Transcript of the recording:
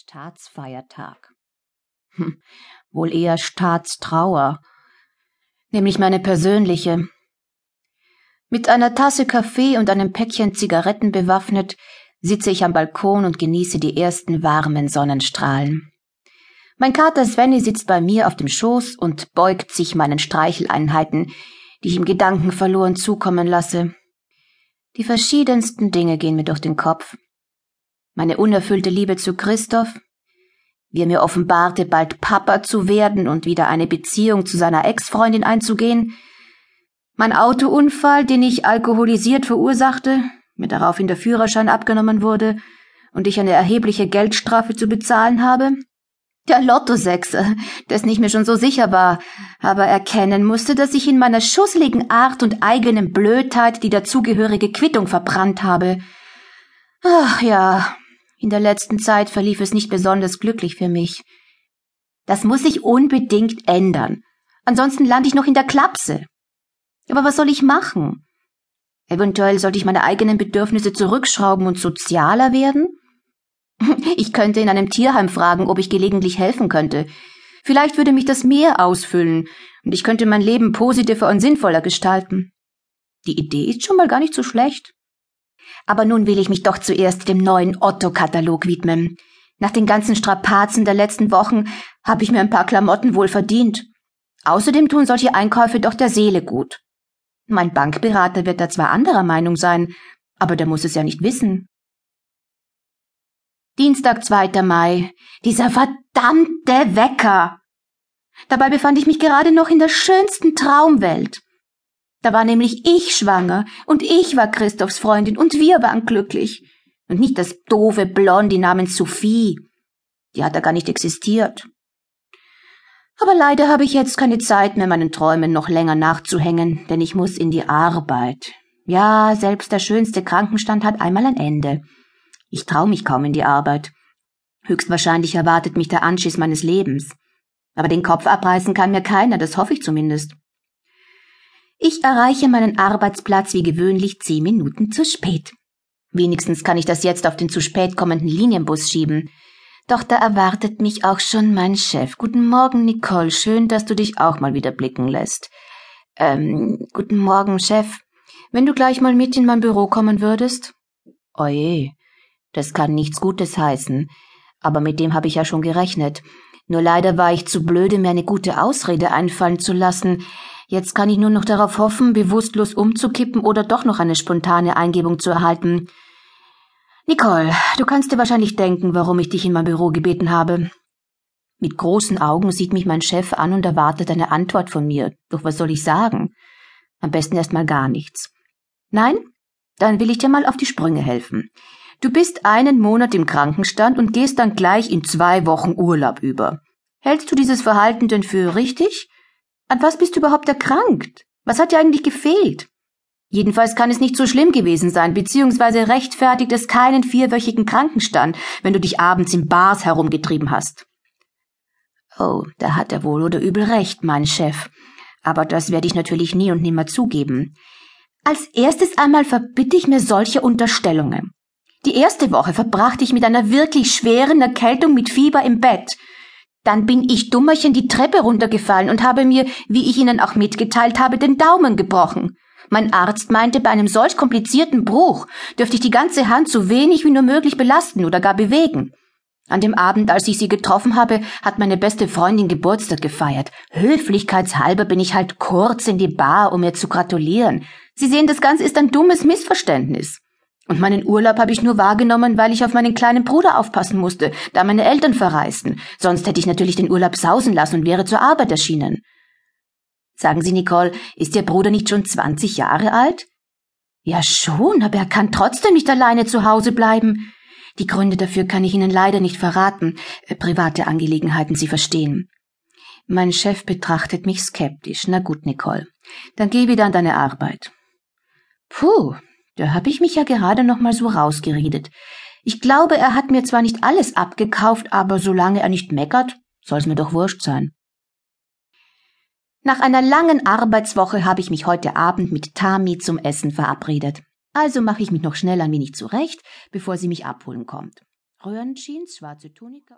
Staatsfeiertag. Hm, wohl eher Staatstrauer. Nämlich meine persönliche. Mit einer Tasse Kaffee und einem Päckchen Zigaretten bewaffnet sitze ich am Balkon und genieße die ersten warmen Sonnenstrahlen. Mein Kater Svenny sitzt bei mir auf dem Schoß und beugt sich meinen Streicheleinheiten, die ich im Gedanken verloren zukommen lasse. Die verschiedensten Dinge gehen mir durch den Kopf meine unerfüllte Liebe zu Christoph, wie er mir offenbarte, bald Papa zu werden und wieder eine Beziehung zu seiner Ex-Freundin einzugehen, mein Autounfall, den ich alkoholisiert verursachte, mir daraufhin der Führerschein abgenommen wurde und ich eine erhebliche Geldstrafe zu bezahlen habe, der Lottosechser, dessen ich mir schon so sicher war, aber erkennen musste, dass ich in meiner schusseligen Art und eigenen Blödheit die dazugehörige Quittung verbrannt habe. Ach ja, in der letzten Zeit verlief es nicht besonders glücklich für mich. Das muss sich unbedingt ändern. Ansonsten lande ich noch in der Klapse. Aber was soll ich machen? Eventuell sollte ich meine eigenen Bedürfnisse zurückschrauben und sozialer werden? Ich könnte in einem Tierheim fragen, ob ich gelegentlich helfen könnte. Vielleicht würde mich das mehr ausfüllen und ich könnte mein Leben positiver und sinnvoller gestalten. Die Idee ist schon mal gar nicht so schlecht. Aber nun will ich mich doch zuerst dem neuen Otto-Katalog widmen. Nach den ganzen Strapazen der letzten Wochen habe ich mir ein paar Klamotten wohl verdient. Außerdem tun solche Einkäufe doch der Seele gut. Mein Bankberater wird da zwar anderer Meinung sein, aber der muss es ja nicht wissen. Dienstag, 2. Mai. Dieser verdammte Wecker. Dabei befand ich mich gerade noch in der schönsten Traumwelt. Da war nämlich ich schwanger und ich war Christophs Freundin und wir waren glücklich. Und nicht das doofe Blondie namens Sophie. Die hat da gar nicht existiert. Aber leider habe ich jetzt keine Zeit mehr, meinen Träumen noch länger nachzuhängen, denn ich muss in die Arbeit. Ja, selbst der schönste Krankenstand hat einmal ein Ende. Ich trau mich kaum in die Arbeit. Höchstwahrscheinlich erwartet mich der Anschiss meines Lebens. Aber den Kopf abreißen kann mir keiner, das hoffe ich zumindest. Ich erreiche meinen Arbeitsplatz wie gewöhnlich zehn Minuten zu spät. Wenigstens kann ich das jetzt auf den zu spät kommenden Linienbus schieben. Doch da erwartet mich auch schon mein Chef. Guten Morgen, Nicole. Schön, dass du dich auch mal wieder blicken lässt. Ähm, guten Morgen, Chef. Wenn du gleich mal mit in mein Büro kommen würdest? Oje, das kann nichts Gutes heißen. Aber mit dem habe ich ja schon gerechnet. Nur leider war ich zu blöde, mir eine gute Ausrede einfallen zu lassen. Jetzt kann ich nur noch darauf hoffen, bewusstlos umzukippen oder doch noch eine spontane Eingebung zu erhalten. Nicole, du kannst dir wahrscheinlich denken, warum ich dich in mein Büro gebeten habe. Mit großen Augen sieht mich mein Chef an und erwartet eine Antwort von mir. Doch was soll ich sagen? Am besten erst mal gar nichts. Nein? Dann will ich dir mal auf die Sprünge helfen. Du bist einen Monat im Krankenstand und gehst dann gleich in zwei Wochen Urlaub über. Hältst du dieses Verhalten denn für richtig? An was bist du überhaupt erkrankt? Was hat dir eigentlich gefehlt? Jedenfalls kann es nicht so schlimm gewesen sein, beziehungsweise rechtfertigt es keinen vierwöchigen Krankenstand, wenn du dich abends in Bars herumgetrieben hast. Oh, da hat er wohl oder übel recht, mein Chef. Aber das werde ich natürlich nie und nimmer zugeben. Als erstes einmal verbitte ich mir solche Unterstellungen. Die erste Woche verbrachte ich mit einer wirklich schweren Erkältung mit Fieber im Bett. Dann bin ich dummerchen die Treppe runtergefallen und habe mir, wie ich Ihnen auch mitgeteilt habe, den Daumen gebrochen. Mein Arzt meinte, bei einem solch komplizierten Bruch dürfte ich die ganze Hand so wenig wie nur möglich belasten oder gar bewegen. An dem Abend, als ich sie getroffen habe, hat meine beste Freundin Geburtstag gefeiert. Höflichkeitshalber bin ich halt kurz in die Bar, um ihr zu gratulieren. Sie sehen, das Ganze ist ein dummes Missverständnis. Und meinen Urlaub habe ich nur wahrgenommen, weil ich auf meinen kleinen Bruder aufpassen musste, da meine Eltern verreisten. Sonst hätte ich natürlich den Urlaub sausen lassen und wäre zur Arbeit erschienen. Sagen Sie, Nicole, ist Ihr Bruder nicht schon zwanzig Jahre alt? Ja schon, aber er kann trotzdem nicht alleine zu Hause bleiben. Die Gründe dafür kann ich Ihnen leider nicht verraten. Äh, private Angelegenheiten, Sie verstehen. Mein Chef betrachtet mich skeptisch. Na gut, Nicole. Dann geh wieder an deine Arbeit. Puh, da hab ich mich ja gerade noch mal so rausgeredet. Ich glaube, er hat mir zwar nicht alles abgekauft, aber solange er nicht meckert, soll's mir doch wurscht sein. Nach einer langen Arbeitswoche habe ich mich heute Abend mit Tami zum Essen verabredet. Also mache ich mich noch schnell ein wenig zurecht, bevor sie mich abholen kommt. Röhrenjeans, schwarze Tunika